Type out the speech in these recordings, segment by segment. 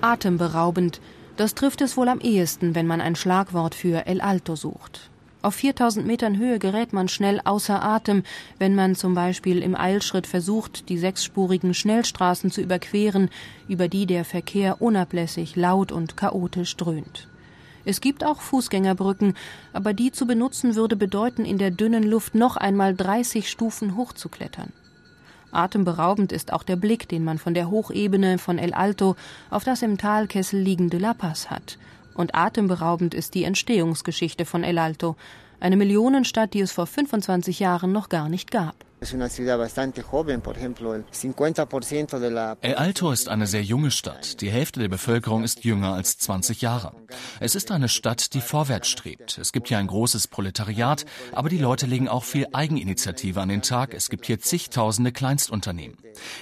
Atemberaubend, das trifft es wohl am ehesten, wenn man ein Schlagwort für El Alto sucht. Auf 4000 Metern Höhe gerät man schnell außer Atem, wenn man zum Beispiel im Eilschritt versucht, die sechsspurigen Schnellstraßen zu überqueren, über die der Verkehr unablässig laut und chaotisch dröhnt. Es gibt auch Fußgängerbrücken, aber die zu benutzen würde bedeuten, in der dünnen Luft noch einmal 30 Stufen hochzuklettern. Atemberaubend ist auch der Blick, den man von der Hochebene von El Alto auf das im Talkessel liegende La Paz hat. Und atemberaubend ist die Entstehungsgeschichte von El Alto, eine Millionenstadt, die es vor 25 Jahren noch gar nicht gab. El Alto ist eine sehr junge Stadt. Die Hälfte der Bevölkerung ist jünger als 20 Jahre. Es ist eine Stadt, die vorwärts strebt. Es gibt hier ein großes Proletariat, aber die Leute legen auch viel Eigeninitiative an den Tag. Es gibt hier zigtausende Kleinstunternehmen.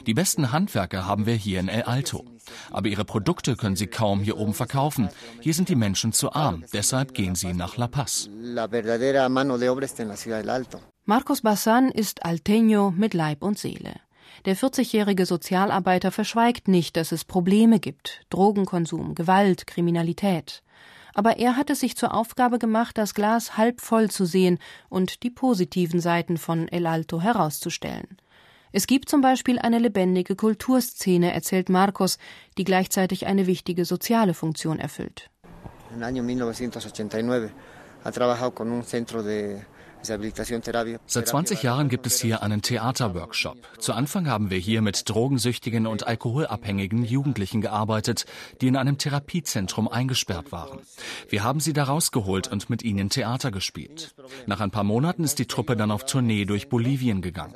Die besten Handwerker haben wir hier in El Alto. Aber ihre Produkte können sie kaum hier oben verkaufen. Hier sind die Menschen zu arm. Deshalb gehen sie nach La Paz. Marcos Bassan ist Alteño mit Leib und Seele. Der 40-jährige Sozialarbeiter verschweigt nicht, dass es Probleme gibt: Drogenkonsum, Gewalt, Kriminalität. Aber er hat es sich zur Aufgabe gemacht, das Glas halb voll zu sehen und die positiven Seiten von El Alto herauszustellen. Es gibt zum Beispiel eine lebendige Kulturszene, erzählt Marcos, die gleichzeitig eine wichtige soziale Funktion erfüllt. Im Jahr 1989 ha trabajado con un centro de Seit 20 Jahren gibt es hier einen Theaterworkshop. Zu Anfang haben wir hier mit drogensüchtigen und alkoholabhängigen Jugendlichen gearbeitet, die in einem Therapiezentrum eingesperrt waren. Wir haben sie da rausgeholt und mit ihnen Theater gespielt. Nach ein paar Monaten ist die Truppe dann auf Tournee durch Bolivien gegangen.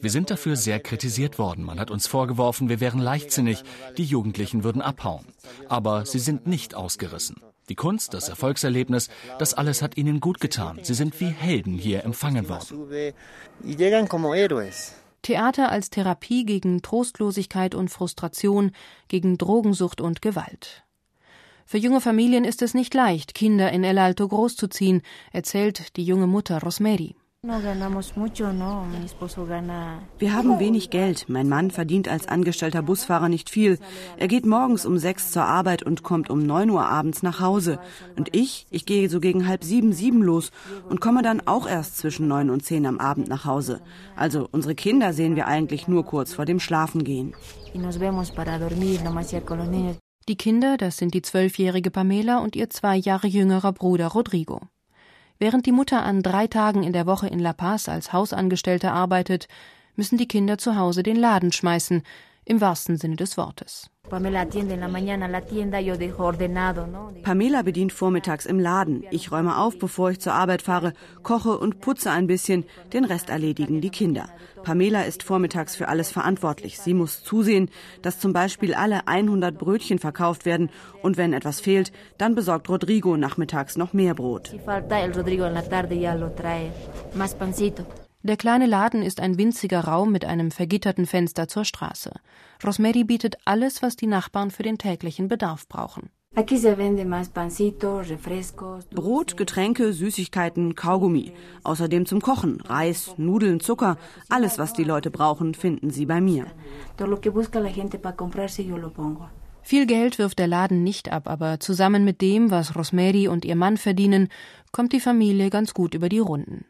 Wir sind dafür sehr kritisiert worden. Man hat uns vorgeworfen, wir wären leichtsinnig, die Jugendlichen würden abhauen. Aber sie sind nicht ausgerissen. Die Kunst, das Erfolgserlebnis, das alles hat ihnen gut getan. Sie sind wie Helden hier empfangen worden. Theater als Therapie gegen Trostlosigkeit und Frustration, gegen Drogensucht und Gewalt. Für junge Familien ist es nicht leicht, Kinder in El Alto großzuziehen, erzählt die junge Mutter Rosemary. Wir haben wenig Geld. Mein Mann verdient als angestellter Busfahrer nicht viel. Er geht morgens um sechs zur Arbeit und kommt um neun Uhr abends nach Hause. Und ich, ich gehe so gegen halb sieben, sieben los und komme dann auch erst zwischen neun und zehn am Abend nach Hause. Also unsere Kinder sehen wir eigentlich nur kurz vor dem Schlafengehen. Die Kinder, das sind die zwölfjährige Pamela und ihr zwei Jahre jüngerer Bruder Rodrigo. Während die Mutter an drei Tagen in der Woche in La Paz als Hausangestellte arbeitet, müssen die Kinder zu Hause den Laden schmeißen, im wahrsten Sinne des Wortes. Pamela bedient vormittags im Laden. Ich räume auf, bevor ich zur Arbeit fahre, koche und putze ein bisschen. Den Rest erledigen die Kinder. Pamela ist vormittags für alles verantwortlich. Sie muss zusehen, dass zum Beispiel alle 100 Brötchen verkauft werden. Und wenn etwas fehlt, dann besorgt Rodrigo nachmittags noch mehr Brot. Der kleine Laden ist ein winziger Raum mit einem vergitterten Fenster zur Straße. Rosemary bietet alles, was die Nachbarn für den täglichen Bedarf brauchen. Brot, Getränke, Süßigkeiten, Kaugummi. Außerdem zum Kochen. Reis, Nudeln, Zucker. Alles, was die Leute brauchen, finden sie bei mir. Viel Geld wirft der Laden nicht ab, aber zusammen mit dem, was Rosemary und ihr Mann verdienen, kommt die Familie ganz gut über die Runden.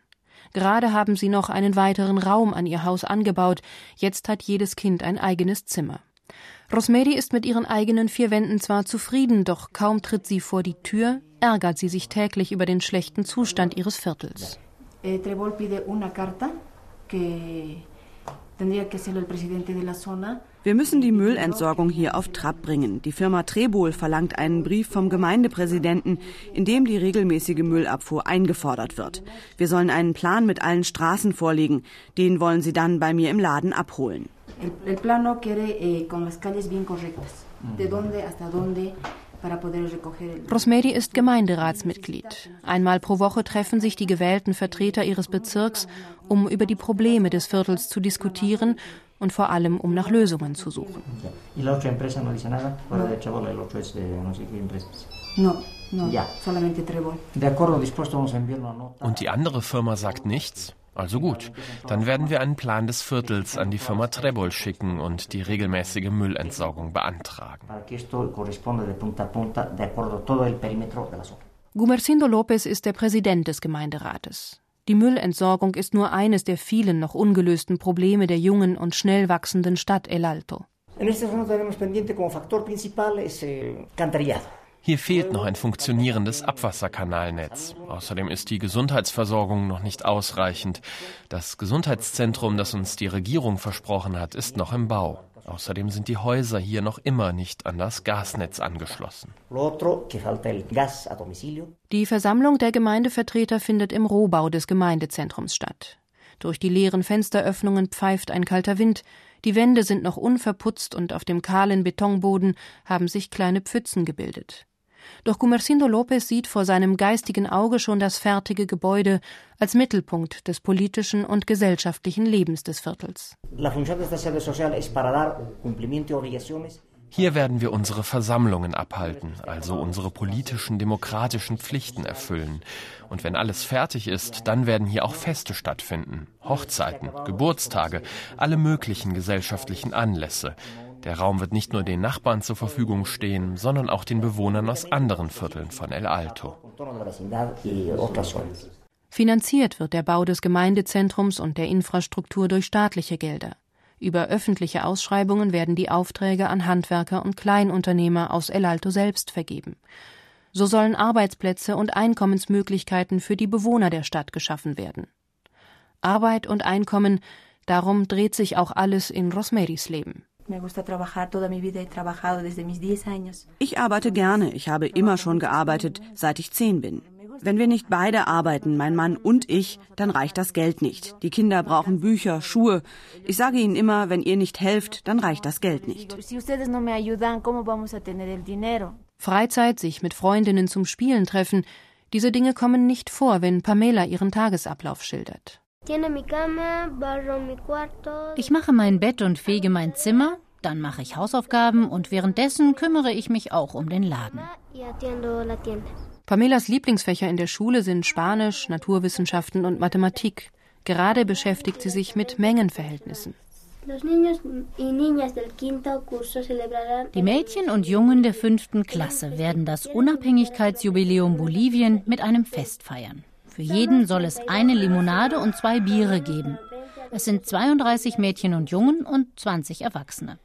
Gerade haben sie noch einen weiteren Raum an ihr Haus angebaut, jetzt hat jedes Kind ein eigenes Zimmer. Rosemary ist mit ihren eigenen vier Wänden zwar zufrieden, doch kaum tritt sie vor die Tür, ärgert sie sich täglich über den schlechten Zustand ihres Viertels. Eh, wir müssen die Müllentsorgung hier auf Trab bringen. Die Firma Trebol verlangt einen Brief vom Gemeindepräsidenten, in dem die regelmäßige Müllabfuhr eingefordert wird. Wir sollen einen Plan mit allen Straßen vorlegen. Den wollen sie dann bei mir im Laden abholen. Eh, Rosemary ist Gemeinderatsmitglied. Einmal pro Woche treffen sich die gewählten Vertreter ihres Bezirks, um über die Probleme des Viertels zu diskutieren und vor allem um nach Lösungen zu suchen. Und die andere Firma sagt nichts? Also gut, dann werden wir einen Plan des Viertels an die Firma Trebol schicken und die regelmäßige Müllentsorgung beantragen. Gumercindo Lopez ist der Präsident des Gemeinderates. Die Müllentsorgung ist nur eines der vielen noch ungelösten Probleme der jungen und schnell wachsenden Stadt El Alto. Hier fehlt noch ein funktionierendes Abwasserkanalnetz. Außerdem ist die Gesundheitsversorgung noch nicht ausreichend. Das Gesundheitszentrum, das uns die Regierung versprochen hat, ist noch im Bau. Außerdem sind die Häuser hier noch immer nicht an das Gasnetz angeschlossen. Die Versammlung der Gemeindevertreter findet im Rohbau des Gemeindezentrums statt. Durch die leeren Fensteröffnungen pfeift ein kalter Wind, die Wände sind noch unverputzt und auf dem kahlen Betonboden haben sich kleine Pfützen gebildet. Doch Gumercindo Lopez sieht vor seinem geistigen Auge schon das fertige Gebäude als Mittelpunkt des politischen und gesellschaftlichen Lebens des Viertels. Hier werden wir unsere Versammlungen abhalten, also unsere politischen, demokratischen Pflichten erfüllen. Und wenn alles fertig ist, dann werden hier auch Feste stattfinden. Hochzeiten, Geburtstage, alle möglichen gesellschaftlichen Anlässe. Der Raum wird nicht nur den Nachbarn zur Verfügung stehen, sondern auch den Bewohnern aus anderen Vierteln von El Alto. Finanziert wird der Bau des Gemeindezentrums und der Infrastruktur durch staatliche Gelder. Über öffentliche Ausschreibungen werden die Aufträge an Handwerker und Kleinunternehmer aus El Alto selbst vergeben. So sollen Arbeitsplätze und Einkommensmöglichkeiten für die Bewohner der Stadt geschaffen werden. Arbeit und Einkommen, darum dreht sich auch alles in Rosmeris Leben. Ich arbeite gerne. Ich habe immer schon gearbeitet, seit ich zehn bin. Wenn wir nicht beide arbeiten, mein Mann und ich, dann reicht das Geld nicht. Die Kinder brauchen Bücher, Schuhe. Ich sage ihnen immer, wenn ihr nicht helft, dann reicht das Geld nicht. Freizeit, sich mit Freundinnen zum Spielen treffen, diese Dinge kommen nicht vor, wenn Pamela ihren Tagesablauf schildert. Ich mache mein Bett und fege mein Zimmer, dann mache ich Hausaufgaben und währenddessen kümmere ich mich auch um den Laden. Pamelas Lieblingsfächer in der Schule sind Spanisch, Naturwissenschaften und Mathematik. Gerade beschäftigt sie sich mit Mengenverhältnissen. Die Mädchen und Jungen der fünften Klasse werden das Unabhängigkeitsjubiläum Bolivien mit einem Fest feiern. Für jeden soll es eine Limonade und zwei Biere geben. Es sind 32 Mädchen und Jungen und 20 Erwachsene.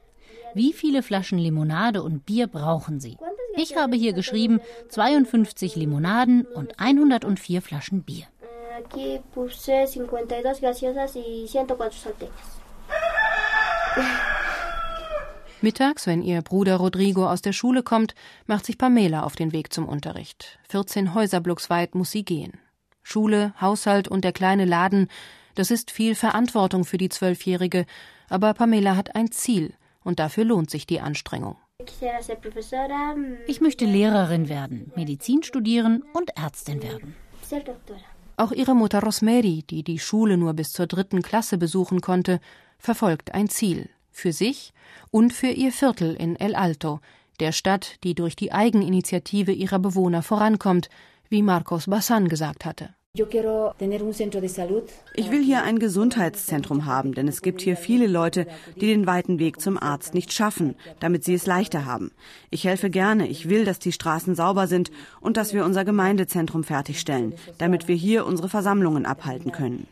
Wie viele Flaschen Limonade und Bier brauchen sie? Ich habe hier geschrieben 52 Limonaden und 104 Flaschen Bier. Mittags, wenn ihr Bruder Rodrigo aus der Schule kommt, macht sich Pamela auf den Weg zum Unterricht. 14 Häuserblocks weit muss sie gehen. Schule, Haushalt und der kleine Laden, das ist viel Verantwortung für die Zwölfjährige, aber Pamela hat ein Ziel, und dafür lohnt sich die Anstrengung. Ich möchte Lehrerin werden, Medizin studieren und Ärztin werden. Auch ihre Mutter Rosmeri, die die Schule nur bis zur dritten Klasse besuchen konnte, verfolgt ein Ziel für sich und für ihr Viertel in El Alto, der Stadt, die durch die Eigeninitiative ihrer Bewohner vorankommt, wie Marcos Bassan gesagt hatte. Ich will hier ein Gesundheitszentrum haben, denn es gibt hier viele Leute, die den weiten Weg zum Arzt nicht schaffen, damit sie es leichter haben. Ich helfe gerne. Ich will, dass die Straßen sauber sind und dass wir unser Gemeindezentrum fertigstellen, damit wir hier unsere Versammlungen abhalten können.